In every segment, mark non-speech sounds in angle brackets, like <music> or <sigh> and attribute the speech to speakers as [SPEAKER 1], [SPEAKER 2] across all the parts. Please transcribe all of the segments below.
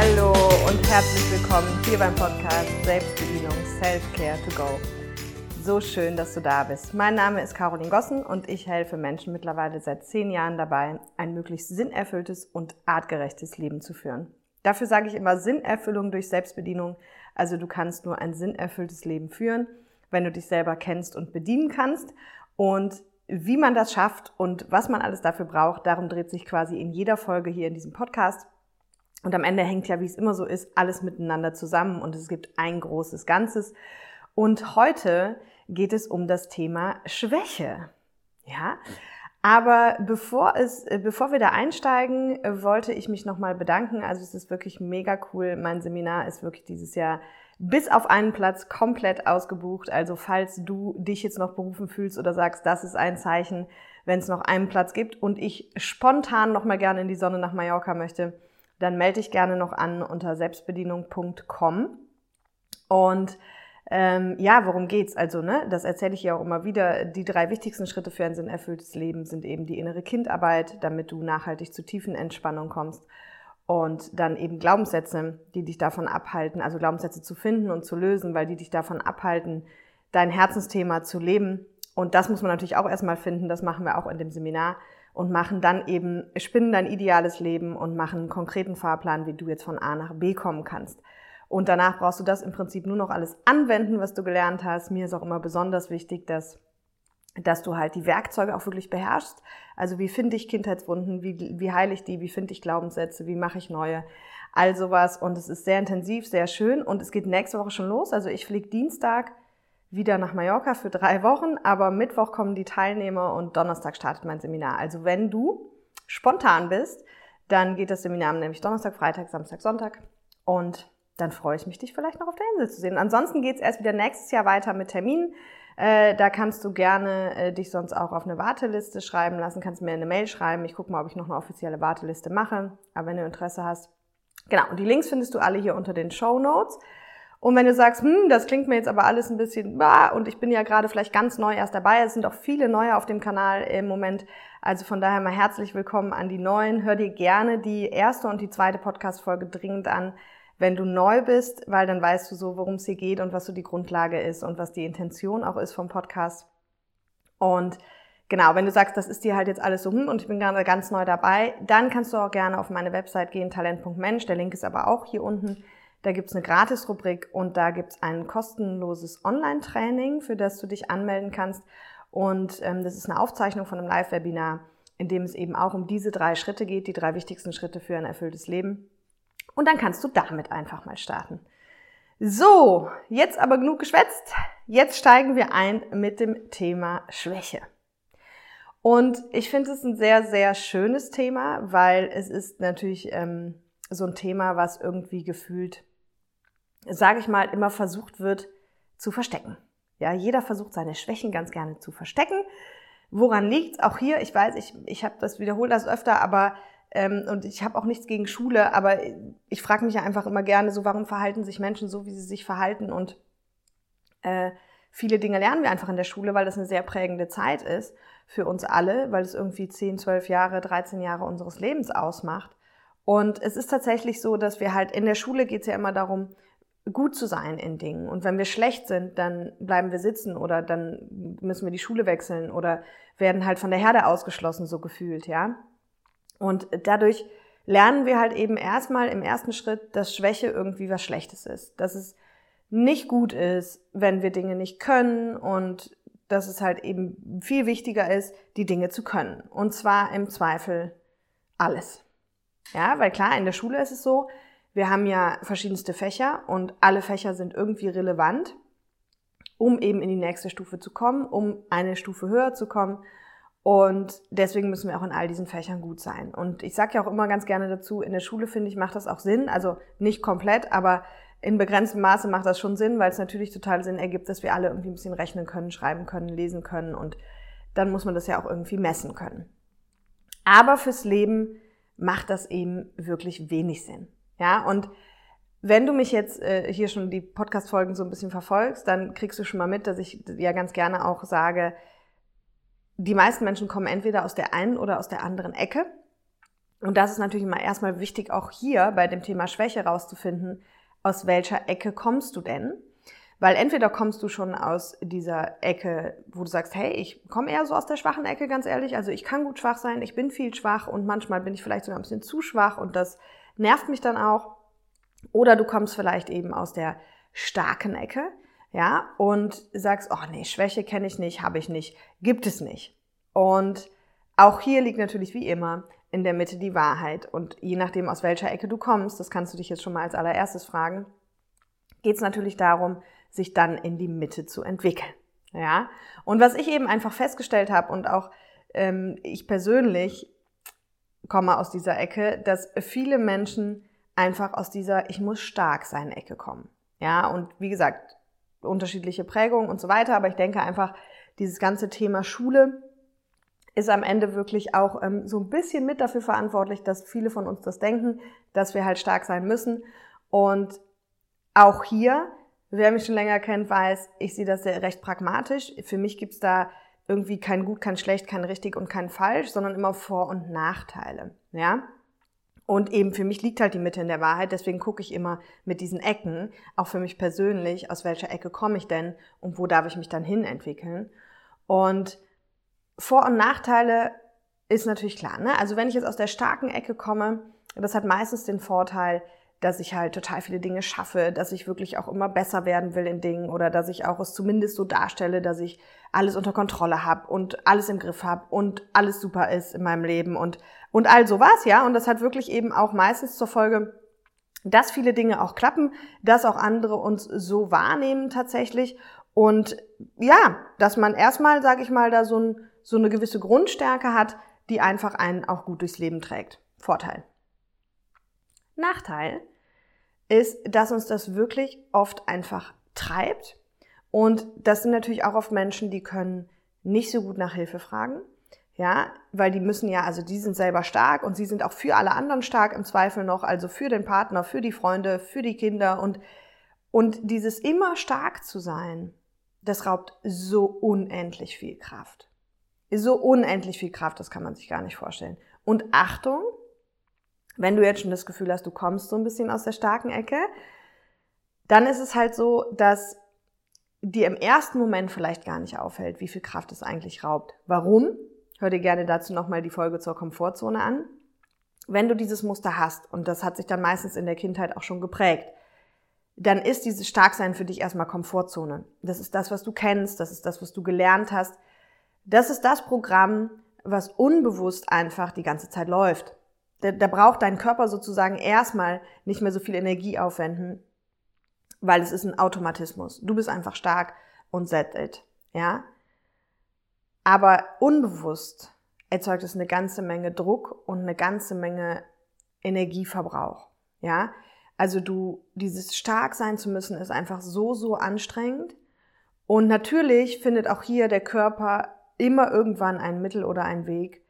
[SPEAKER 1] Hallo und herzlich willkommen hier beim Podcast Selbstbedienung Self-Care to Go. So schön, dass du da bist. Mein Name ist Caroline Gossen und ich helfe Menschen mittlerweile seit zehn Jahren dabei, ein möglichst sinnerfülltes und artgerechtes Leben zu führen. Dafür sage ich immer Sinnerfüllung durch Selbstbedienung. Also du kannst nur ein sinnerfülltes Leben führen, wenn du dich selber kennst und bedienen kannst. Und wie man das schafft und was man alles dafür braucht, darum dreht sich quasi in jeder Folge hier in diesem Podcast. Und am Ende hängt ja, wie es immer so ist, alles miteinander zusammen und es gibt ein großes Ganzes. Und heute geht es um das Thema Schwäche. Ja? Aber bevor es, bevor wir da einsteigen, wollte ich mich nochmal bedanken. Also es ist wirklich mega cool. Mein Seminar ist wirklich dieses Jahr bis auf einen Platz komplett ausgebucht. Also falls du dich jetzt noch berufen fühlst oder sagst, das ist ein Zeichen, wenn es noch einen Platz gibt und ich spontan nochmal gerne in die Sonne nach Mallorca möchte, dann melde dich gerne noch an unter selbstbedienung.com. Und ähm, ja, worum geht's? Also, ne, das erzähle ich ja auch immer wieder. Die drei wichtigsten Schritte für ein sinnerfülltes Leben sind eben die innere Kindarbeit, damit du nachhaltig zu tiefen Entspannung kommst. Und dann eben Glaubenssätze, die dich davon abhalten, also Glaubenssätze zu finden und zu lösen, weil die dich davon abhalten, dein Herzensthema zu leben. Und das muss man natürlich auch erstmal finden. Das machen wir auch in dem Seminar und machen dann eben, spinnen dein ideales Leben und machen einen konkreten Fahrplan, wie du jetzt von A nach B kommen kannst. Und danach brauchst du das im Prinzip nur noch alles anwenden, was du gelernt hast. Mir ist auch immer besonders wichtig, dass, dass du halt die Werkzeuge auch wirklich beherrschst. Also wie finde ich Kindheitswunden, wie, wie heile ich die, wie finde ich Glaubenssätze, wie mache ich neue, all sowas. Und es ist sehr intensiv, sehr schön. Und es geht nächste Woche schon los. Also ich fliege Dienstag wieder nach Mallorca für drei Wochen, aber Mittwoch kommen die Teilnehmer und Donnerstag startet mein Seminar. Also wenn du spontan bist, dann geht das Seminar nämlich Donnerstag, Freitag, Samstag, Sonntag. Und dann freue ich mich, dich vielleicht noch auf der Insel zu sehen. Ansonsten geht es erst wieder nächstes Jahr weiter mit Terminen. Äh, da kannst du gerne äh, dich sonst auch auf eine Warteliste schreiben lassen, kannst mir eine Mail schreiben. Ich gucke mal, ob ich noch eine offizielle Warteliste mache. Aber wenn du Interesse hast. Genau, und die Links findest du alle hier unter den Show Notes. Und wenn du sagst, hm, das klingt mir jetzt aber alles ein bisschen, bah, und ich bin ja gerade vielleicht ganz neu erst dabei, es sind auch viele neue auf dem Kanal im Moment, also von daher mal herzlich willkommen an die Neuen. Hör dir gerne die erste und die zweite Podcast-Folge dringend an wenn du neu bist, weil dann weißt du so, worum es hier geht und was so die Grundlage ist und was die Intention auch ist vom Podcast. Und genau, wenn du sagst, das ist dir halt jetzt alles so, hm, und ich bin gerade ganz neu dabei, dann kannst du auch gerne auf meine Website gehen, talent.mensch. Der Link ist aber auch hier unten. Da gibt's eine Gratis-Rubrik und da gibt's ein kostenloses Online-Training, für das du dich anmelden kannst. Und ähm, das ist eine Aufzeichnung von einem Live-Webinar, in dem es eben auch um diese drei Schritte geht, die drei wichtigsten Schritte für ein erfülltes Leben. Und dann kannst du damit einfach mal starten. So, jetzt aber genug geschwätzt. Jetzt steigen wir ein mit dem Thema Schwäche. Und ich finde es ein sehr, sehr schönes Thema, weil es ist natürlich ähm, so ein Thema, was irgendwie gefühlt, sage ich mal, immer versucht wird zu verstecken. Ja, jeder versucht seine Schwächen ganz gerne zu verstecken. Woran liegt's? Auch hier, ich weiß, ich, ich habe das wiederholt das öfter, aber ähm, und ich habe auch nichts gegen Schule, aber ich frage mich ja einfach immer gerne so, warum verhalten sich Menschen so, wie sie sich verhalten? Und äh, viele Dinge lernen wir einfach in der Schule, weil das eine sehr prägende Zeit ist für uns alle, weil es irgendwie 10, 12 Jahre, 13 Jahre unseres Lebens ausmacht. Und es ist tatsächlich so, dass wir halt in der Schule geht es ja immer darum, gut zu sein in Dingen. Und wenn wir schlecht sind, dann bleiben wir sitzen oder dann müssen wir die Schule wechseln oder werden halt von der Herde ausgeschlossen, so gefühlt, ja. Und dadurch lernen wir halt eben erstmal im ersten Schritt, dass Schwäche irgendwie was Schlechtes ist. Dass es nicht gut ist, wenn wir Dinge nicht können und dass es halt eben viel wichtiger ist, die Dinge zu können. Und zwar im Zweifel alles. Ja, weil klar, in der Schule ist es so, wir haben ja verschiedenste Fächer und alle Fächer sind irgendwie relevant, um eben in die nächste Stufe zu kommen, um eine Stufe höher zu kommen und deswegen müssen wir auch in all diesen Fächern gut sein. Und ich sage ja auch immer ganz gerne dazu, in der Schule finde ich, macht das auch Sinn. Also nicht komplett, aber in begrenztem Maße macht das schon Sinn, weil es natürlich total Sinn ergibt, dass wir alle irgendwie ein bisschen rechnen können, schreiben können, lesen können und dann muss man das ja auch irgendwie messen können. Aber fürs Leben macht das eben wirklich wenig Sinn. Ja, und wenn du mich jetzt äh, hier schon die Podcast-Folgen so ein bisschen verfolgst, dann kriegst du schon mal mit, dass ich ja ganz gerne auch sage, die meisten Menschen kommen entweder aus der einen oder aus der anderen Ecke. Und das ist natürlich immer erstmal wichtig, auch hier bei dem Thema Schwäche rauszufinden, aus welcher Ecke kommst du denn? Weil entweder kommst du schon aus dieser Ecke, wo du sagst, hey, ich komme eher so aus der schwachen Ecke, ganz ehrlich. Also ich kann gut schwach sein, ich bin viel schwach und manchmal bin ich vielleicht sogar ein bisschen zu schwach und das nervt mich dann auch. Oder du kommst vielleicht eben aus der starken Ecke, ja, und sagst, oh nee, Schwäche kenne ich nicht, habe ich nicht, gibt es nicht. Und auch hier liegt natürlich wie immer in der Mitte die Wahrheit. Und je nachdem, aus welcher Ecke du kommst, das kannst du dich jetzt schon mal als allererstes fragen, geht es natürlich darum, sich dann in die Mitte zu entwickeln. Ja? Und was ich eben einfach festgestellt habe und auch ähm, ich persönlich komme aus dieser Ecke, dass viele Menschen einfach aus dieser Ich muss stark sein Ecke kommen. Ja, und wie gesagt, unterschiedliche Prägungen und so weiter, aber ich denke einfach, dieses ganze Thema Schule ist am Ende wirklich auch ähm, so ein bisschen mit dafür verantwortlich, dass viele von uns das denken, dass wir halt stark sein müssen. Und auch hier, wer mich schon länger kennt, weiß, ich sehe das sehr recht pragmatisch. Für mich gibt's da irgendwie kein gut, kein schlecht, kein richtig und kein falsch, sondern immer Vor- und Nachteile. Ja? Und eben für mich liegt halt die Mitte in der Wahrheit, deswegen gucke ich immer mit diesen Ecken, auch für mich persönlich, aus welcher Ecke komme ich denn und wo darf ich mich dann hin entwickeln. Und vor- und Nachteile ist natürlich klar. Ne? Also wenn ich jetzt aus der starken Ecke komme, das hat meistens den Vorteil, dass ich halt total viele Dinge schaffe, dass ich wirklich auch immer besser werden will in Dingen oder dass ich auch es zumindest so darstelle, dass ich alles unter Kontrolle habe und alles im Griff habe und alles super ist in meinem Leben und und all sowas, ja. Und das hat wirklich eben auch meistens zur Folge, dass viele Dinge auch klappen, dass auch andere uns so wahrnehmen tatsächlich und ja, dass man erstmal, sage ich mal, da so ein so eine gewisse Grundstärke hat, die einfach einen auch gut durchs Leben trägt. Vorteil. Nachteil ist, dass uns das wirklich oft einfach treibt. Und das sind natürlich auch oft Menschen, die können nicht so gut nach Hilfe fragen. Ja, weil die müssen ja, also die sind selber stark und sie sind auch für alle anderen stark im Zweifel noch, also für den Partner, für die Freunde, für die Kinder und, und dieses immer stark zu sein, das raubt so unendlich viel Kraft so unendlich viel Kraft, das kann man sich gar nicht vorstellen. Und Achtung, wenn du jetzt schon das Gefühl hast, du kommst so ein bisschen aus der starken Ecke, dann ist es halt so, dass dir im ersten Moment vielleicht gar nicht auffällt, wie viel Kraft es eigentlich raubt. Warum? Hör dir gerne dazu nochmal die Folge zur Komfortzone an. Wenn du dieses Muster hast, und das hat sich dann meistens in der Kindheit auch schon geprägt, dann ist dieses Starksein für dich erstmal Komfortzone. Das ist das, was du kennst, das ist das, was du gelernt hast, das ist das Programm, was unbewusst einfach die ganze Zeit läuft. Da, da braucht dein Körper sozusagen erstmal nicht mehr so viel Energie aufwenden, weil es ist ein Automatismus. Du bist einfach stark und set it, ja? Aber unbewusst erzeugt es eine ganze Menge Druck und eine ganze Menge Energieverbrauch, ja? Also du, dieses stark sein zu müssen, ist einfach so, so anstrengend. Und natürlich findet auch hier der Körper immer irgendwann ein Mittel oder ein Weg,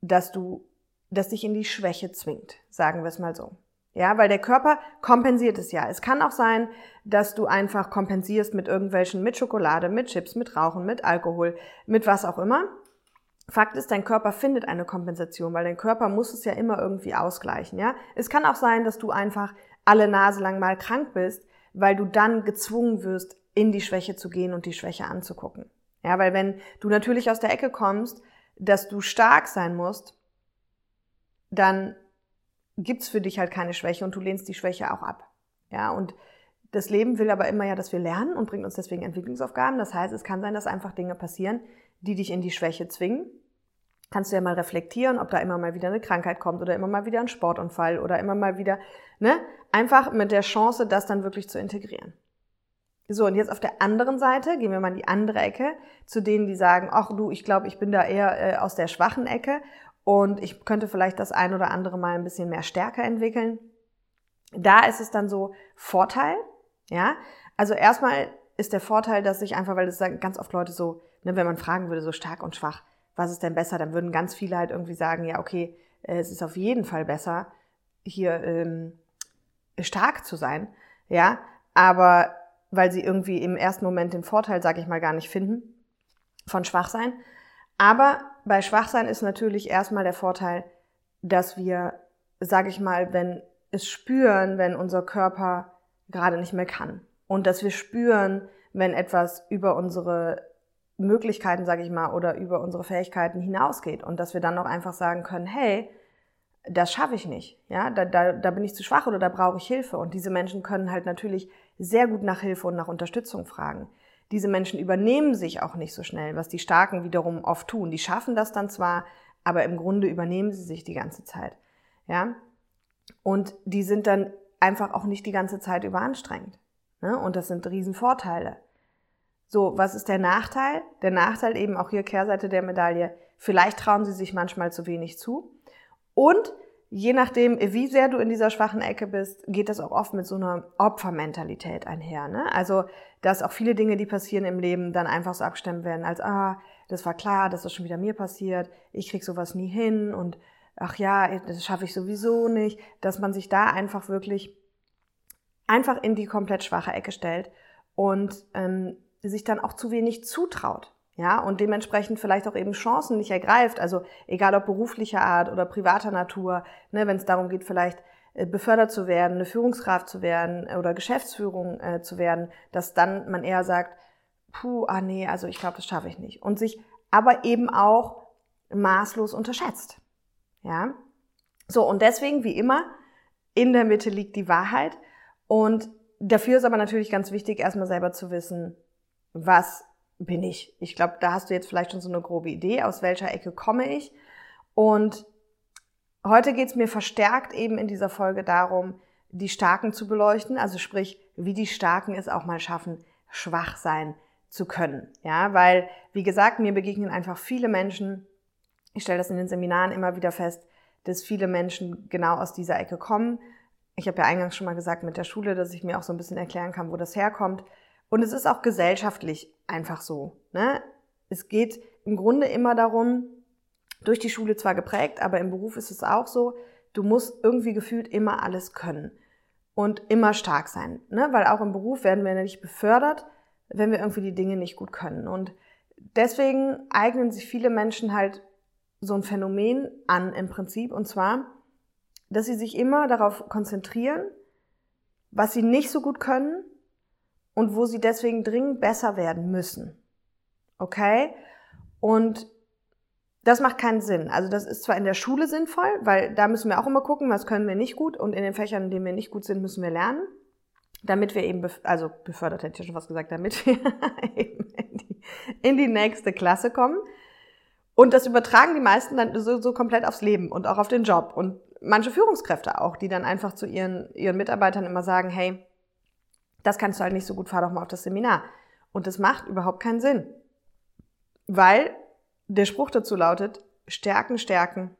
[SPEAKER 1] dass du, dass dich in die Schwäche zwingt, sagen wir es mal so. Ja, weil der Körper kompensiert es ja. Es kann auch sein, dass du einfach kompensierst mit irgendwelchen, mit Schokolade, mit Chips, mit Rauchen, mit Alkohol, mit was auch immer. Fakt ist, dein Körper findet eine Kompensation, weil dein Körper muss es ja immer irgendwie ausgleichen, ja. Es kann auch sein, dass du einfach alle Nase lang mal krank bist, weil du dann gezwungen wirst, in die Schwäche zu gehen und die Schwäche anzugucken. Ja, weil wenn du natürlich aus der Ecke kommst, dass du stark sein musst, dann gibt's für dich halt keine Schwäche und du lehnst die Schwäche auch ab. Ja, und das Leben will aber immer ja, dass wir lernen und bringt uns deswegen Entwicklungsaufgaben. Das heißt, es kann sein, dass einfach Dinge passieren, die dich in die Schwäche zwingen. Kannst du ja mal reflektieren, ob da immer mal wieder eine Krankheit kommt oder immer mal wieder ein Sportunfall oder immer mal wieder, ne? Einfach mit der Chance, das dann wirklich zu integrieren. So, und jetzt auf der anderen Seite, gehen wir mal in die andere Ecke, zu denen, die sagen, ach du, ich glaube, ich bin da eher äh, aus der schwachen Ecke und ich könnte vielleicht das ein oder andere mal ein bisschen mehr stärker entwickeln. Da ist es dann so Vorteil, ja. Also erstmal ist der Vorteil, dass ich einfach, weil das sagen ganz oft Leute so, ne, wenn man fragen würde, so stark und schwach, was ist denn besser, dann würden ganz viele halt irgendwie sagen, ja, okay, es ist auf jeden Fall besser, hier ähm, stark zu sein, ja. Aber weil sie irgendwie im ersten Moment den Vorteil, sage ich mal, gar nicht finden von Schwachsein. Aber bei Schwachsein ist natürlich erstmal der Vorteil, dass wir, sage ich mal, wenn es spüren, wenn unser Körper gerade nicht mehr kann und dass wir spüren, wenn etwas über unsere Möglichkeiten, sage ich mal, oder über unsere Fähigkeiten hinausgeht und dass wir dann auch einfach sagen können, hey, das schaffe ich nicht, ja, da, da, da bin ich zu schwach oder da brauche ich Hilfe. Und diese Menschen können halt natürlich sehr gut nach Hilfe und nach Unterstützung fragen. Diese Menschen übernehmen sich auch nicht so schnell, was die Starken wiederum oft tun. Die schaffen das dann zwar, aber im Grunde übernehmen sie sich die ganze Zeit, ja. Und die sind dann einfach auch nicht die ganze Zeit überanstrengend. Ne? Und das sind Riesenvorteile. So, was ist der Nachteil? Der Nachteil eben auch hier Kehrseite der Medaille. Vielleicht trauen sie sich manchmal zu wenig zu. Und je nachdem, wie sehr du in dieser schwachen Ecke bist, geht das auch oft mit so einer Opfermentalität einher. Ne? Also, dass auch viele Dinge, die passieren im Leben, dann einfach so abgestimmt werden als, ah, das war klar, das schon wieder mir passiert, ich krieg sowas nie hin und ach ja, das schaffe ich sowieso nicht, dass man sich da einfach wirklich einfach in die komplett schwache Ecke stellt und ähm, sich dann auch zu wenig zutraut. Ja, und dementsprechend vielleicht auch eben Chancen nicht ergreift. Also egal ob beruflicher Art oder privater Natur, ne, wenn es darum geht, vielleicht äh, befördert zu werden, eine Führungskraft zu werden oder Geschäftsführung äh, zu werden, dass dann man eher sagt, puh, ah nee, also ich glaube, das schaffe ich nicht. Und sich aber eben auch maßlos unterschätzt. Ja, so und deswegen wie immer in der Mitte liegt die Wahrheit und dafür ist aber natürlich ganz wichtig, erstmal selber zu wissen, was bin ich. Ich glaube, da hast du jetzt vielleicht schon so eine grobe Idee, aus welcher Ecke komme ich. Und heute geht es mir verstärkt eben in dieser Folge darum, die Starken zu beleuchten, also sprich, wie die Starken es auch mal schaffen, schwach sein zu können. Ja, weil, wie gesagt, mir begegnen einfach viele Menschen, ich stelle das in den Seminaren immer wieder fest, dass viele Menschen genau aus dieser Ecke kommen. Ich habe ja eingangs schon mal gesagt mit der Schule, dass ich mir auch so ein bisschen erklären kann, wo das herkommt. Und es ist auch gesellschaftlich einfach so. Ne? Es geht im Grunde immer darum, durch die Schule zwar geprägt, aber im Beruf ist es auch so, du musst irgendwie gefühlt immer alles können und immer stark sein. Ne? Weil auch im Beruf werden wir nicht befördert, wenn wir irgendwie die Dinge nicht gut können. Und deswegen eignen sich viele Menschen halt so ein Phänomen an im Prinzip, und zwar, dass sie sich immer darauf konzentrieren, was sie nicht so gut können und wo sie deswegen dringend besser werden müssen. Okay? Und das macht keinen Sinn. Also das ist zwar in der Schule sinnvoll, weil da müssen wir auch immer gucken, was können wir nicht gut und in den Fächern, in denen wir nicht gut sind, müssen wir lernen, damit wir eben, also befördert hätte ich schon was gesagt, damit <laughs> wir eben in die, in die nächste Klasse kommen. Und das übertragen die meisten dann so, so komplett aufs Leben und auch auf den Job. Und manche Führungskräfte auch, die dann einfach zu ihren, ihren Mitarbeitern immer sagen, hey, das kannst du halt nicht so gut, fahr doch mal auf das Seminar. Und das macht überhaupt keinen Sinn. Weil der Spruch dazu lautet, Stärken, Stärken,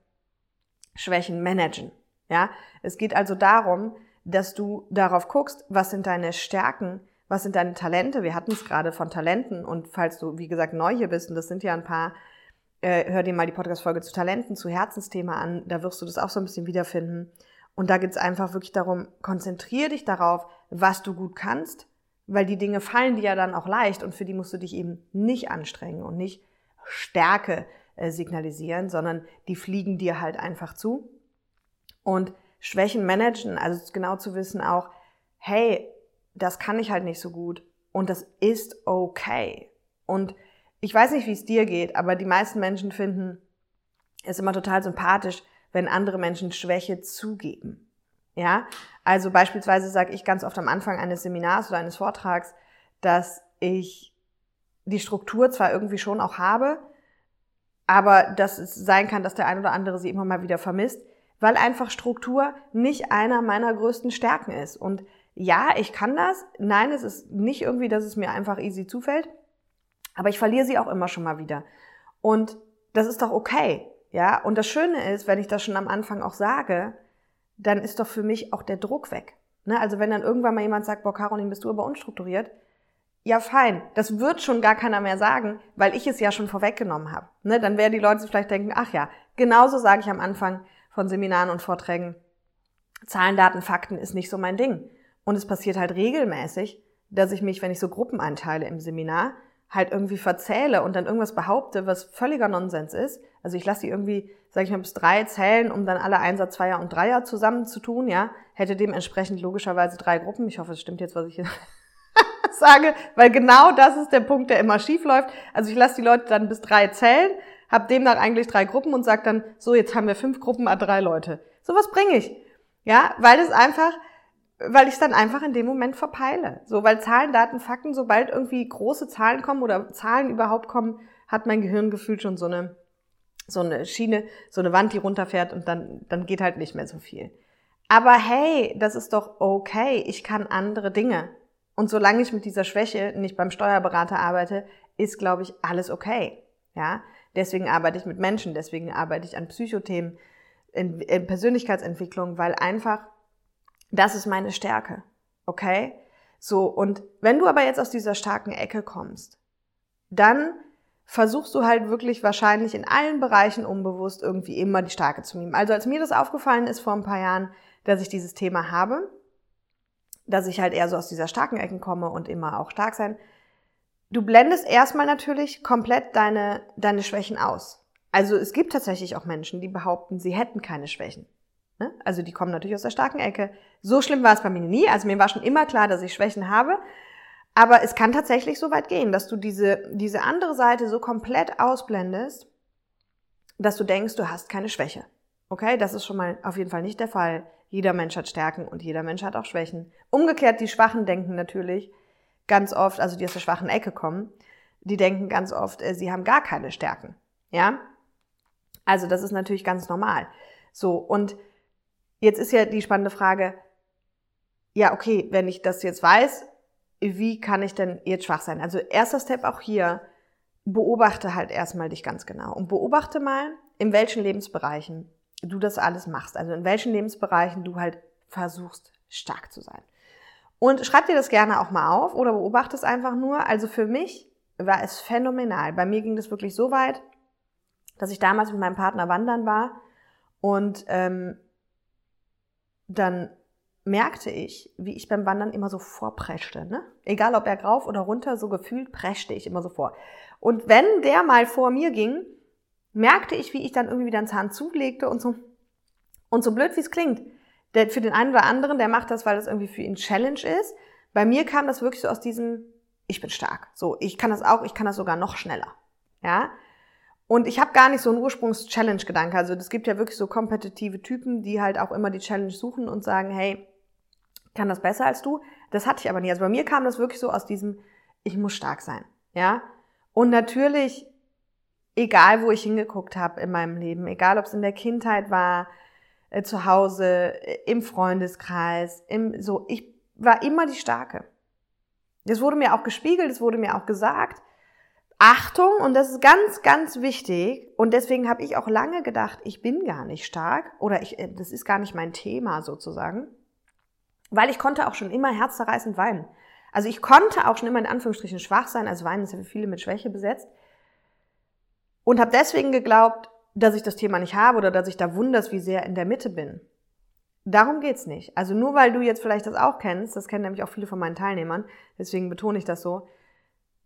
[SPEAKER 1] Schwächen managen. Ja, es geht also darum, dass du darauf guckst, was sind deine Stärken, was sind deine Talente. Wir hatten es gerade von Talenten und falls du, wie gesagt, neu hier bist, und das sind ja ein paar, äh, hör dir mal die Podcast-Folge zu Talenten, zu Herzensthema an, da wirst du das auch so ein bisschen wiederfinden. Und da geht es einfach wirklich darum, konzentriere dich darauf, was du gut kannst, weil die Dinge fallen dir ja dann auch leicht und für die musst du dich eben nicht anstrengen und nicht Stärke äh, signalisieren, sondern die fliegen dir halt einfach zu. Und Schwächen managen, also genau zu wissen auch, hey, das kann ich halt nicht so gut und das ist okay. Und ich weiß nicht, wie es dir geht, aber die meisten Menschen finden es immer total sympathisch, wenn andere Menschen Schwäche zugeben. Ja, also beispielsweise sage ich ganz oft am Anfang eines Seminars oder eines Vortrags, dass ich die Struktur zwar irgendwie schon auch habe, aber dass es sein kann, dass der ein oder andere sie immer mal wieder vermisst, weil einfach Struktur nicht einer meiner größten Stärken ist. Und ja, ich kann das. Nein, es ist nicht irgendwie, dass es mir einfach easy zufällt, aber ich verliere sie auch immer schon mal wieder. Und das ist doch okay. Ja, und das Schöne ist, wenn ich das schon am Anfang auch sage, dann ist doch für mich auch der Druck weg. Ne? Also wenn dann irgendwann mal jemand sagt, boah, Caroline, bist du aber unstrukturiert? Ja, fein. Das wird schon gar keiner mehr sagen, weil ich es ja schon vorweggenommen habe. Ne? Dann werden die Leute vielleicht denken, ach ja, genauso sage ich am Anfang von Seminaren und Vorträgen, Zahlen, Daten, Fakten ist nicht so mein Ding. Und es passiert halt regelmäßig, dass ich mich, wenn ich so Gruppen einteile im Seminar, halt irgendwie verzähle und dann irgendwas behaupte, was völliger Nonsens ist. Also ich lasse die irgendwie, sage ich mal, bis drei zählen, um dann alle Einser, Zweier und Dreier zusammenzutun, ja. Hätte dementsprechend logischerweise drei Gruppen. Ich hoffe, es stimmt jetzt, was ich hier <laughs> sage, weil genau das ist der Punkt, der immer schief läuft. Also ich lasse die Leute dann bis drei zählen, habe demnach eigentlich drei Gruppen und sage dann, so, jetzt haben wir fünf Gruppen, a drei Leute. So was bringe ich. Ja, weil es einfach, weil ich es dann einfach in dem Moment verpeile. So, weil Zahlen, Daten, Fakten, sobald irgendwie große Zahlen kommen oder Zahlen überhaupt kommen, hat mein Gehirn gefühlt schon so eine, so eine Schiene, so eine Wand, die runterfährt und dann, dann geht halt nicht mehr so viel. Aber hey, das ist doch okay. Ich kann andere Dinge. Und solange ich mit dieser Schwäche nicht beim Steuerberater arbeite, ist, glaube ich, alles okay. Ja, deswegen arbeite ich mit Menschen, deswegen arbeite ich an Psychothemen, in, in Persönlichkeitsentwicklung, weil einfach das ist meine Stärke. Okay? So, und wenn du aber jetzt aus dieser starken Ecke kommst, dann versuchst du halt wirklich wahrscheinlich in allen Bereichen unbewusst irgendwie immer die Starke zu nehmen. Also als mir das aufgefallen ist vor ein paar Jahren, dass ich dieses Thema habe, dass ich halt eher so aus dieser starken Ecke komme und immer auch stark sein, du blendest erstmal natürlich komplett deine, deine Schwächen aus. Also es gibt tatsächlich auch Menschen, die behaupten, sie hätten keine Schwächen. Ne? Also die kommen natürlich aus der starken Ecke. So schlimm war es bei mir nie. Also mir war schon immer klar, dass ich Schwächen habe. Aber es kann tatsächlich so weit gehen, dass du diese, diese andere Seite so komplett ausblendest, dass du denkst, du hast keine Schwäche. Okay, das ist schon mal auf jeden Fall nicht der Fall. Jeder Mensch hat Stärken und jeder Mensch hat auch Schwächen. Umgekehrt, die Schwachen denken natürlich ganz oft, also die aus der schwachen Ecke kommen, die denken ganz oft, äh, sie haben gar keine Stärken. Ja? Also das ist natürlich ganz normal. So, und Jetzt ist ja die spannende Frage, ja, okay, wenn ich das jetzt weiß, wie kann ich denn jetzt schwach sein? Also erster Step auch hier, beobachte halt erstmal dich ganz genau und beobachte mal, in welchen Lebensbereichen du das alles machst. Also in welchen Lebensbereichen du halt versuchst, stark zu sein. Und schreib dir das gerne auch mal auf oder beobachte es einfach nur. Also für mich war es phänomenal. Bei mir ging das wirklich so weit, dass ich damals mit meinem Partner wandern war und ähm, dann merkte ich, wie ich beim Wandern immer so vorpreschte. Ne? Egal ob er rauf oder runter, so gefühlt preschte ich immer so vor. Und wenn der mal vor mir ging, merkte ich, wie ich dann irgendwie wieder einen Zahn zulegte und so. Und so blöd wie es klingt, der, für den einen oder anderen, der macht das, weil das irgendwie für ihn Challenge ist. Bei mir kam das wirklich so aus diesem, ich bin stark. So, ich kann das auch, ich kann das sogar noch schneller. Ja, und ich habe gar nicht so einen Ursprungs-Challenge-Gedanke. Also es gibt ja wirklich so kompetitive Typen, die halt auch immer die Challenge suchen und sagen, hey, kann das besser als du? Das hatte ich aber nie. Also bei mir kam das wirklich so aus diesem, ich muss stark sein. Ja. Und natürlich, egal wo ich hingeguckt habe in meinem Leben, egal ob es in der Kindheit war, äh, zu Hause, äh, im Freundeskreis, im, so, ich war immer die Starke. Das wurde mir auch gespiegelt, es wurde mir auch gesagt. Achtung, und das ist ganz, ganz wichtig, und deswegen habe ich auch lange gedacht, ich bin gar nicht stark oder ich, äh, das ist gar nicht mein Thema sozusagen, weil ich konnte auch schon immer herzzerreißend weinen. Also ich konnte auch schon immer in Anführungsstrichen schwach sein, also weinen ist ja für viele mit Schwäche besetzt, und habe deswegen geglaubt, dass ich das Thema nicht habe oder dass ich da wunders, wie sehr in der Mitte bin. Darum geht's nicht. Also nur weil du jetzt vielleicht das auch kennst, das kennen nämlich auch viele von meinen Teilnehmern, deswegen betone ich das so,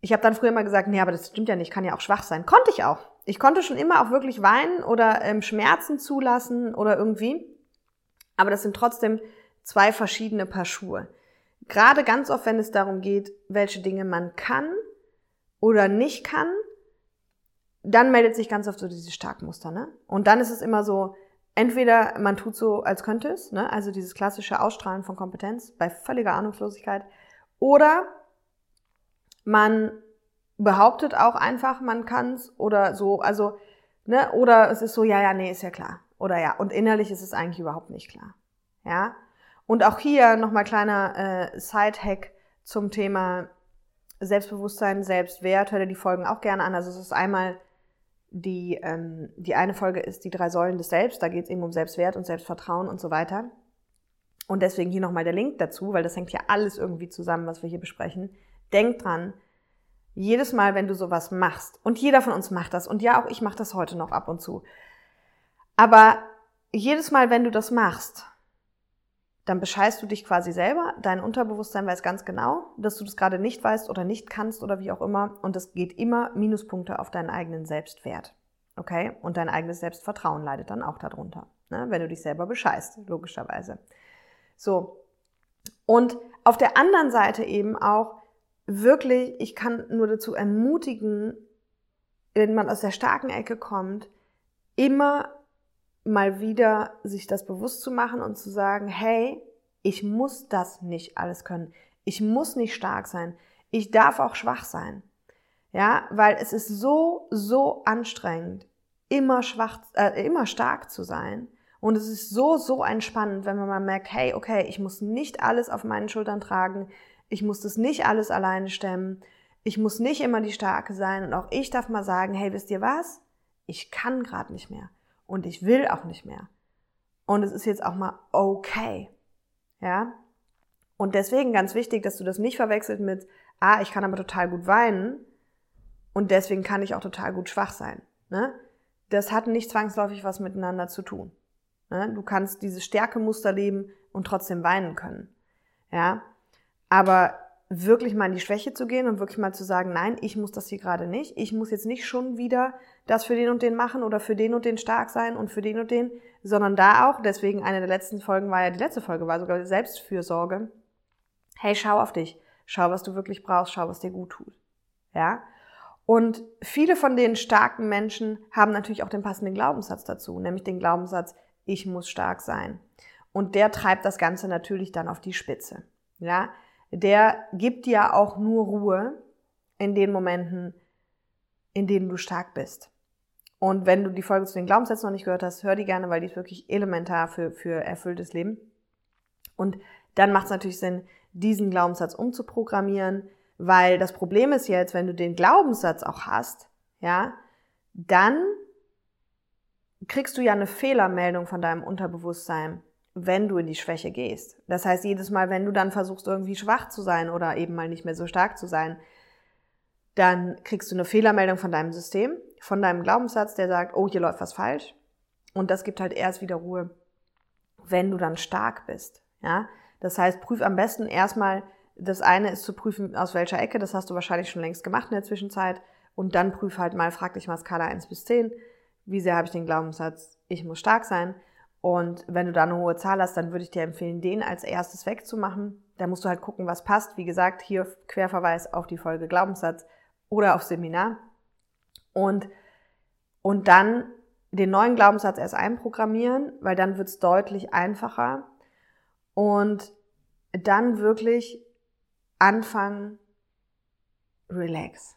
[SPEAKER 1] ich habe dann früher mal gesagt, nee, aber das stimmt ja nicht, kann ja auch schwach sein. Konnte ich auch. Ich konnte schon immer auch wirklich weinen oder ähm, Schmerzen zulassen oder irgendwie. Aber das sind trotzdem zwei verschiedene Paar Schuhe. Gerade ganz oft, wenn es darum geht, welche Dinge man kann oder nicht kann, dann meldet sich ganz oft so dieses Starkmuster. Ne? Und dann ist es immer so, entweder man tut so, als könnte es, ne? also dieses klassische Ausstrahlen von Kompetenz bei völliger Ahnungslosigkeit, oder man behauptet auch einfach, man kann's oder so, also, ne, oder es ist so, ja, ja, nee, ist ja klar. Oder ja, und innerlich ist es eigentlich überhaupt nicht klar. Ja. Und auch hier nochmal kleiner äh, Side-Hack zum Thema Selbstbewusstsein, Selbstwert. Hör dir die Folgen auch gerne an. Also es ist einmal die, ähm, die eine Folge ist die drei Säulen des Selbst. Da geht es eben um Selbstwert und Selbstvertrauen und so weiter. Und deswegen hier nochmal der Link dazu, weil das hängt ja alles irgendwie zusammen, was wir hier besprechen. Denk dran, jedes Mal, wenn du sowas machst, und jeder von uns macht das, und ja, auch ich mache das heute noch ab und zu, aber jedes Mal, wenn du das machst, dann bescheißt du dich quasi selber. Dein Unterbewusstsein weiß ganz genau, dass du das gerade nicht weißt oder nicht kannst oder wie auch immer. Und es geht immer Minuspunkte auf deinen eigenen Selbstwert. Okay? Und dein eigenes Selbstvertrauen leidet dann auch darunter. Ne? Wenn du dich selber bescheißt, logischerweise. So. Und auf der anderen Seite eben auch wirklich, ich kann nur dazu ermutigen, wenn man aus der starken Ecke kommt, immer mal wieder sich das bewusst zu machen und zu sagen, hey, ich muss das nicht alles können. Ich muss nicht stark sein. Ich darf auch schwach sein. Ja, weil es ist so, so anstrengend, immer schwach, äh, immer stark zu sein. Und es ist so, so entspannend, wenn man mal merkt, hey, okay, ich muss nicht alles auf meinen Schultern tragen. Ich muss das nicht alles alleine stemmen. Ich muss nicht immer die Starke sein. Und auch ich darf mal sagen, hey, wisst ihr was? Ich kann gerade nicht mehr und ich will auch nicht mehr. Und es ist jetzt auch mal okay. Ja? Und deswegen ganz wichtig, dass du das nicht verwechselt mit, ah, ich kann aber total gut weinen und deswegen kann ich auch total gut schwach sein. Ne? Das hat nicht zwangsläufig was miteinander zu tun. Ne? Du kannst dieses Stärkemuster leben und trotzdem weinen können. Ja? Aber wirklich mal in die Schwäche zu gehen und wirklich mal zu sagen, nein, ich muss das hier gerade nicht. Ich muss jetzt nicht schon wieder das für den und den machen oder für den und den stark sein und für den und den, sondern da auch, deswegen eine der letzten Folgen war ja, die letzte Folge war sogar Selbstfürsorge. Hey, schau auf dich. Schau, was du wirklich brauchst. Schau, was dir gut tut. Ja? Und viele von den starken Menschen haben natürlich auch den passenden Glaubenssatz dazu, nämlich den Glaubenssatz, ich muss stark sein. Und der treibt das Ganze natürlich dann auf die Spitze. Ja? Der gibt dir auch nur Ruhe in den Momenten, in denen du stark bist. Und wenn du die Folge zu den Glaubenssätzen noch nicht gehört hast, hör die gerne, weil die ist wirklich elementar für, für erfülltes Leben. Und dann macht es natürlich Sinn, diesen Glaubenssatz umzuprogrammieren, weil das Problem ist jetzt, wenn du den Glaubenssatz auch hast, ja, dann kriegst du ja eine Fehlermeldung von deinem Unterbewusstsein wenn du in die Schwäche gehst. Das heißt, jedes Mal, wenn du dann versuchst, irgendwie schwach zu sein oder eben mal nicht mehr so stark zu sein, dann kriegst du eine Fehlermeldung von deinem System, von deinem Glaubenssatz, der sagt, oh, hier läuft was falsch. Und das gibt halt erst wieder Ruhe, wenn du dann stark bist. Ja? Das heißt, prüf am besten erstmal, das eine ist zu prüfen, aus welcher Ecke, das hast du wahrscheinlich schon längst gemacht in der Zwischenzeit. Und dann prüf halt mal, frag dich mal Skala 1 bis 10, wie sehr habe ich den Glaubenssatz, ich muss stark sein. Und wenn du da eine hohe Zahl hast, dann würde ich dir empfehlen, den als erstes wegzumachen. Da musst du halt gucken, was passt. Wie gesagt, hier Querverweis auf die Folge Glaubenssatz oder auf Seminar. Und, und dann den neuen Glaubenssatz erst einprogrammieren, weil dann wird es deutlich einfacher. Und dann wirklich anfangen, relax.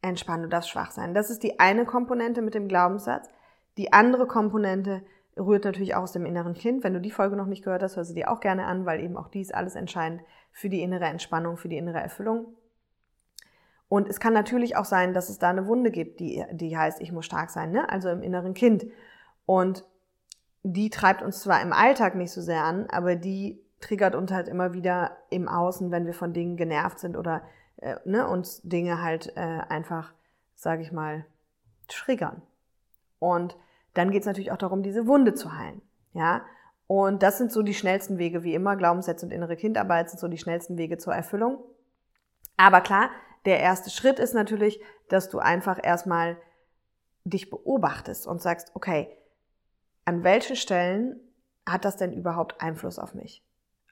[SPEAKER 1] Entspannen, du darfst schwach sein. Das ist die eine Komponente mit dem Glaubenssatz. Die andere Komponente rührt natürlich auch aus dem inneren Kind. Wenn du die Folge noch nicht gehört hast, hör sie dir auch gerne an, weil eben auch dies alles entscheidend für die innere Entspannung, für die innere Erfüllung. Und es kann natürlich auch sein, dass es da eine Wunde gibt, die, die heißt, ich muss stark sein, ne? also im inneren Kind. Und die treibt uns zwar im Alltag nicht so sehr an, aber die triggert uns halt immer wieder im Außen, wenn wir von Dingen genervt sind oder äh, ne, uns Dinge halt äh, einfach, sage ich mal, triggern. Und dann geht es natürlich auch darum, diese Wunde zu heilen. Ja, und das sind so die schnellsten Wege, wie immer. Glaubenssätze und innere Kindarbeit sind so die schnellsten Wege zur Erfüllung. Aber klar, der erste Schritt ist natürlich, dass du einfach erstmal dich beobachtest und sagst, okay, an welchen Stellen hat das denn überhaupt Einfluss auf mich?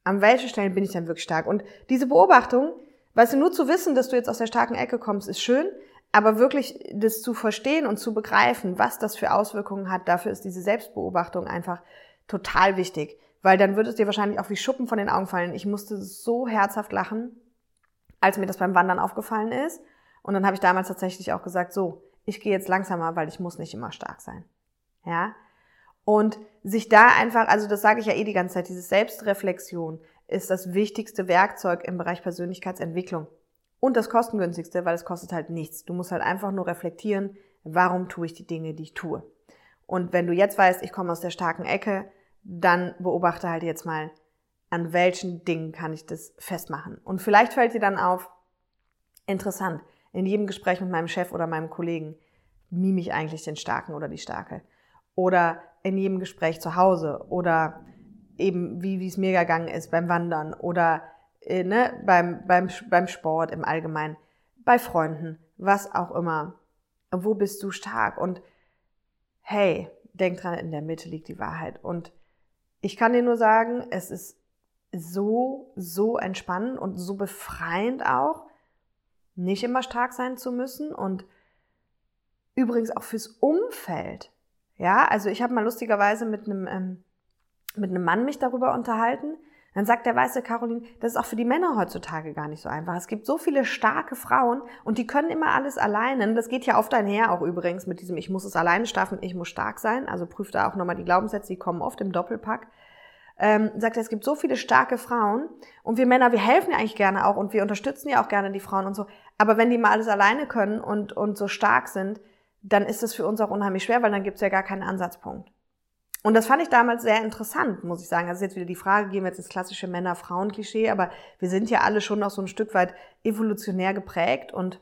[SPEAKER 1] An welchen Stellen bin ich denn wirklich stark? Und diese Beobachtung, weißt du, nur zu wissen, dass du jetzt aus der starken Ecke kommst, ist schön, aber wirklich das zu verstehen und zu begreifen, was das für Auswirkungen hat, dafür ist diese Selbstbeobachtung einfach total wichtig. Weil dann würde es dir wahrscheinlich auch wie Schuppen von den Augen fallen. Ich musste so herzhaft lachen, als mir das beim Wandern aufgefallen ist. Und dann habe ich damals tatsächlich auch gesagt, so, ich gehe jetzt langsamer, weil ich muss nicht immer stark sein. Ja? Und sich da einfach, also das sage ich ja eh die ganze Zeit, diese Selbstreflexion ist das wichtigste Werkzeug im Bereich Persönlichkeitsentwicklung. Und das kostengünstigste, weil es kostet halt nichts. Du musst halt einfach nur reflektieren, warum tue ich die Dinge, die ich tue. Und wenn du jetzt weißt, ich komme aus der starken Ecke, dann beobachte halt jetzt mal, an welchen Dingen kann ich das festmachen. Und vielleicht fällt dir dann auf, interessant, in jedem Gespräch mit meinem Chef oder meinem Kollegen mime ich eigentlich den Starken oder die Starke. Oder in jedem Gespräch zu Hause oder eben wie wie es mir gegangen ist beim Wandern oder äh, ne, beim, beim, beim Sport im Allgemeinen, bei Freunden, was auch immer. Wo bist du stark? Und hey, denk dran, in der Mitte liegt die Wahrheit. Und ich kann dir nur sagen, es ist so, so entspannend und so befreiend auch, nicht immer stark sein zu müssen und übrigens auch fürs Umfeld. Ja, also ich habe mal lustigerweise mit einem, ähm, mit einem Mann mich darüber unterhalten. Dann sagt der weiße Caroline, das ist auch für die Männer heutzutage gar nicht so einfach. Es gibt so viele starke Frauen und die können immer alles alleine. Das geht ja oft einher auch übrigens mit diesem, ich muss es alleine schaffen, ich muss stark sein. Also prüft da auch nochmal die Glaubenssätze, die kommen oft im Doppelpack ähm, sagt er, es gibt so viele starke Frauen und wir Männer, wir helfen ja eigentlich gerne auch und wir unterstützen ja auch gerne die Frauen und so. Aber wenn die mal alles alleine können und, und so stark sind, dann ist das für uns auch unheimlich schwer, weil dann gibt es ja gar keinen Ansatzpunkt. Und das fand ich damals sehr interessant, muss ich sagen. Ist jetzt wieder die Frage, gehen wir jetzt ins klassische Männer-Frauen-Klischee, aber wir sind ja alle schon noch so ein Stück weit evolutionär geprägt und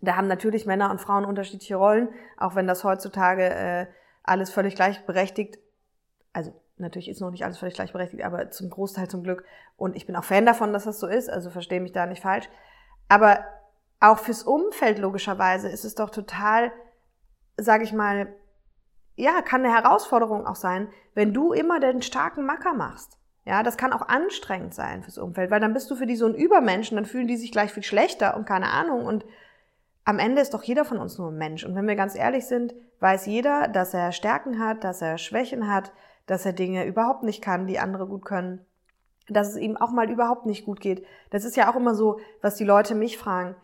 [SPEAKER 1] da haben natürlich Männer und Frauen unterschiedliche Rollen, auch wenn das heutzutage äh, alles völlig gleichberechtigt, also Natürlich ist noch nicht alles völlig gleichberechtigt, aber zum Großteil zum Glück. Und ich bin auch Fan davon, dass das so ist, also verstehe mich da nicht falsch. Aber auch fürs Umfeld logischerweise ist es doch total, sage ich mal, ja, kann eine Herausforderung auch sein, wenn du immer den starken Macker machst. Ja, das kann auch anstrengend sein fürs Umfeld, weil dann bist du für die so ein Übermenschen, dann fühlen die sich gleich viel schlechter und keine Ahnung. Und am Ende ist doch jeder von uns nur ein Mensch. Und wenn wir ganz ehrlich sind, weiß jeder, dass er Stärken hat, dass er Schwächen hat, dass er Dinge überhaupt nicht kann, die andere gut können, dass es ihm auch mal überhaupt nicht gut geht. Das ist ja auch immer so, was die Leute mich fragen.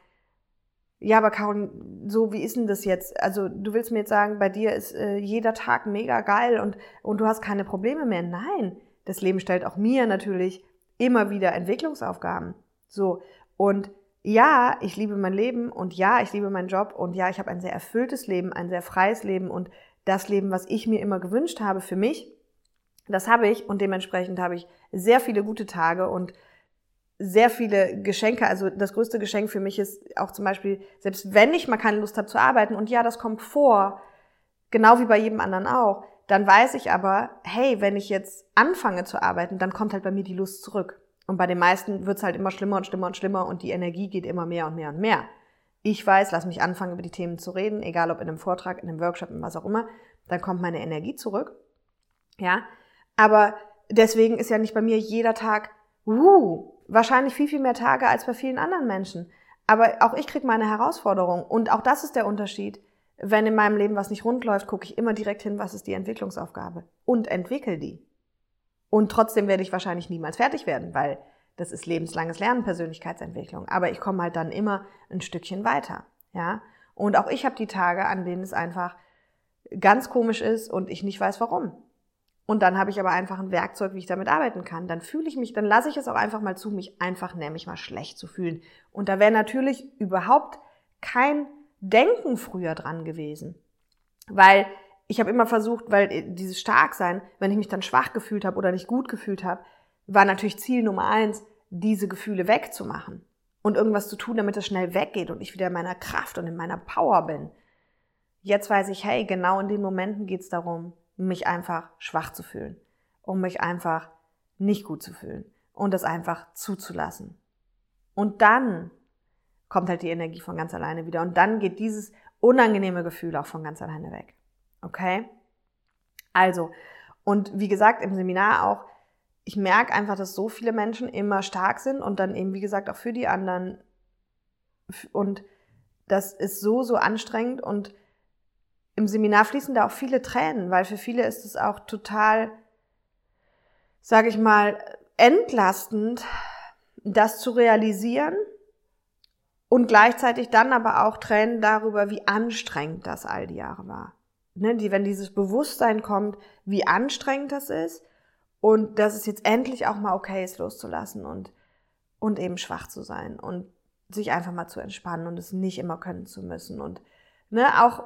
[SPEAKER 1] Ja, aber Caroline, so wie ist denn das jetzt? Also du willst mir jetzt sagen, bei dir ist äh, jeder Tag mega geil und, und du hast keine Probleme mehr. Nein, das Leben stellt auch mir natürlich immer wieder Entwicklungsaufgaben. So, und ja, ich liebe mein Leben und ja, ich liebe meinen Job und ja, ich habe ein sehr erfülltes Leben, ein sehr freies Leben und das Leben, was ich mir immer gewünscht habe für mich. Das habe ich und dementsprechend habe ich sehr viele gute Tage und sehr viele Geschenke. Also das größte Geschenk für mich ist auch zum Beispiel, selbst wenn ich mal keine Lust habe zu arbeiten und ja, das kommt vor, genau wie bei jedem anderen auch, dann weiß ich aber, hey, wenn ich jetzt anfange zu arbeiten, dann kommt halt bei mir die Lust zurück. Und bei den meisten wird es halt immer schlimmer und schlimmer und schlimmer und die Energie geht immer mehr und mehr und mehr. Ich weiß, lass mich anfangen, über die Themen zu reden, egal ob in einem Vortrag, in einem Workshop, in was auch immer, dann kommt meine Energie zurück. Ja, aber deswegen ist ja nicht bei mir jeder Tag, uh, wahrscheinlich viel, viel mehr Tage als bei vielen anderen Menschen. Aber auch ich kriege meine Herausforderung. Und auch das ist der Unterschied. Wenn in meinem Leben was nicht rund läuft, gucke ich immer direkt hin, was ist die Entwicklungsaufgabe. Und entwickel die. Und trotzdem werde ich wahrscheinlich niemals fertig werden, weil das ist lebenslanges Lernen, Persönlichkeitsentwicklung. Aber ich komme halt dann immer ein Stückchen weiter. Ja. Und auch ich habe die Tage, an denen es einfach ganz komisch ist und ich nicht weiß warum. Und dann habe ich aber einfach ein Werkzeug, wie ich damit arbeiten kann. Dann fühle ich mich, dann lasse ich es auch einfach mal zu, mich einfach nämlich mal schlecht zu fühlen. Und da wäre natürlich überhaupt kein Denken früher dran gewesen. Weil ich habe immer versucht, weil äh, dieses Starksein, wenn ich mich dann schwach gefühlt habe oder nicht gut gefühlt habe, war natürlich Ziel Nummer eins, diese Gefühle wegzumachen und irgendwas zu tun, damit es schnell weggeht und ich wieder in meiner Kraft und in meiner Power bin. Jetzt weiß ich, hey, genau in den Momenten geht es darum, mich einfach schwach zu fühlen, um mich einfach nicht gut zu fühlen und das einfach zuzulassen. Und dann kommt halt die Energie von ganz alleine wieder und dann geht dieses unangenehme Gefühl auch von ganz alleine weg. Okay? Also, und wie gesagt, im Seminar auch, ich merke einfach, dass so viele Menschen immer stark sind und dann eben, wie gesagt, auch für die anderen. Und das ist so, so anstrengend und im Seminar fließen da auch viele Tränen, weil für viele ist es auch total, sage ich mal, entlastend, das zu realisieren und gleichzeitig dann aber auch Tränen darüber, wie anstrengend das all die Jahre war. Ne, die, wenn dieses Bewusstsein kommt, wie anstrengend das ist und dass es jetzt endlich auch mal okay ist, loszulassen und, und eben schwach zu sein und sich einfach mal zu entspannen und es nicht immer können zu müssen und ne, auch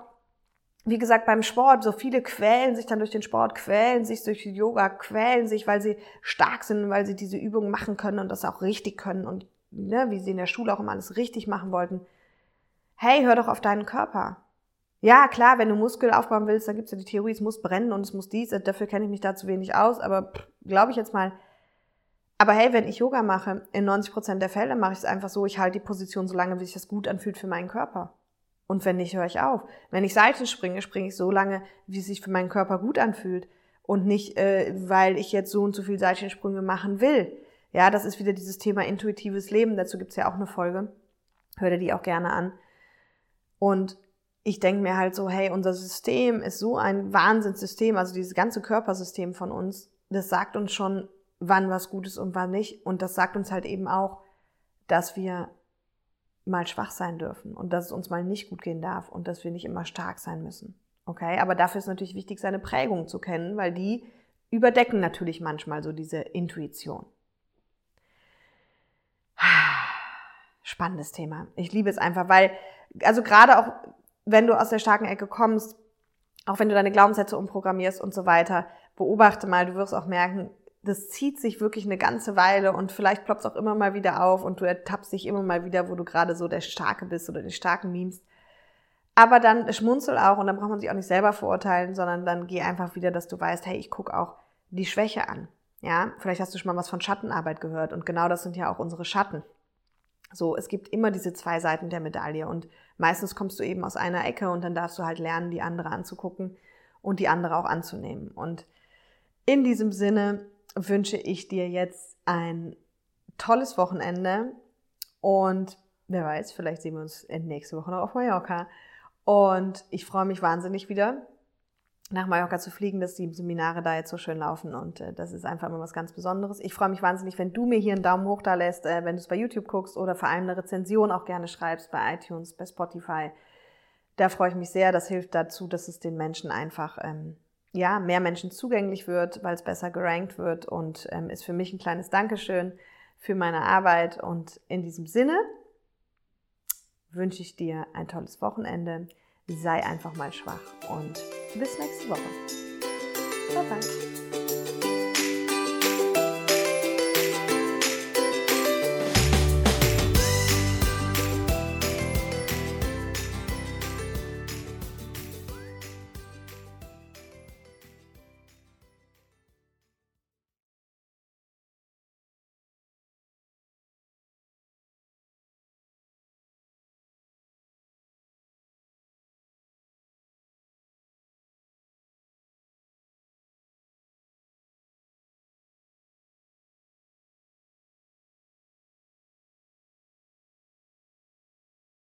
[SPEAKER 1] wie gesagt, beim Sport, so viele quälen sich dann durch den Sport, quälen sich durch Yoga, quälen sich, weil sie stark sind, weil sie diese Übungen machen können und das auch richtig können und ne, wie sie in der Schule auch immer alles richtig machen wollten. Hey, hör doch auf deinen Körper. Ja, klar, wenn du Muskel aufbauen willst, dann gibt es ja die Theorie, es muss brennen und es muss dies, dafür kenne ich mich da zu wenig aus, aber glaube ich jetzt mal. Aber hey, wenn ich Yoga mache, in 90% der Fälle mache ich es einfach so, ich halte die Position so lange, wie sich das gut anfühlt für meinen Körper. Und wenn nicht, höre ich auf. Wenn ich Seite springe, springe ich so lange, wie es sich für meinen Körper gut anfühlt. Und nicht, äh, weil ich jetzt so und so viel Seitensprünge machen will. Ja, das ist wieder dieses Thema intuitives Leben. Dazu gibt's ja auch eine Folge. Hör dir die auch gerne an. Und ich denke mir halt so, hey, unser System ist so ein Wahnsinnssystem, also dieses ganze Körpersystem von uns, das sagt uns schon, wann was gut ist und wann nicht. Und das sagt uns halt eben auch, dass wir mal schwach sein dürfen und dass es uns mal nicht gut gehen darf und dass wir nicht immer stark sein müssen. Okay, aber dafür ist natürlich wichtig, seine Prägung zu kennen, weil die überdecken natürlich manchmal so diese Intuition. Spannendes Thema. Ich liebe es einfach, weil, also gerade auch, wenn du aus der starken Ecke kommst, auch wenn du deine Glaubenssätze umprogrammierst und so weiter, beobachte mal, du wirst auch merken, das zieht sich wirklich eine ganze Weile und vielleicht ploppt es auch immer mal wieder auf und du ertappst dich immer mal wieder, wo du gerade so der Starke bist oder den Starken memst. Aber dann schmunzel auch und dann braucht man sich auch nicht selber verurteilen, sondern dann geh einfach wieder, dass du weißt, hey, ich gucke auch die Schwäche an. Ja, vielleicht hast du schon mal was von Schattenarbeit gehört und genau das sind ja auch unsere Schatten. So, es gibt immer diese zwei Seiten der Medaille und meistens kommst du eben aus einer Ecke und dann darfst du halt lernen, die andere anzugucken und die andere auch anzunehmen. Und in diesem Sinne wünsche ich dir jetzt ein tolles Wochenende und wer weiß, vielleicht sehen wir uns nächste Woche noch auf Mallorca. Und ich freue mich wahnsinnig wieder nach Mallorca zu fliegen, dass die Seminare da jetzt so schön laufen und äh, das ist einfach immer was ganz Besonderes. Ich freue mich wahnsinnig, wenn du mir hier einen Daumen hoch da lässt, äh, wenn du es bei YouTube guckst oder vor allem eine Rezension auch gerne schreibst bei iTunes, bei Spotify. Da freue ich mich sehr. Das hilft dazu, dass es den Menschen einfach ähm, ja, mehr Menschen zugänglich wird, weil es besser gerankt wird und ähm, ist für mich ein kleines Dankeschön für meine Arbeit. Und in diesem Sinne wünsche ich dir ein tolles Wochenende. Sei einfach mal schwach und bis nächste Woche. Bye bye.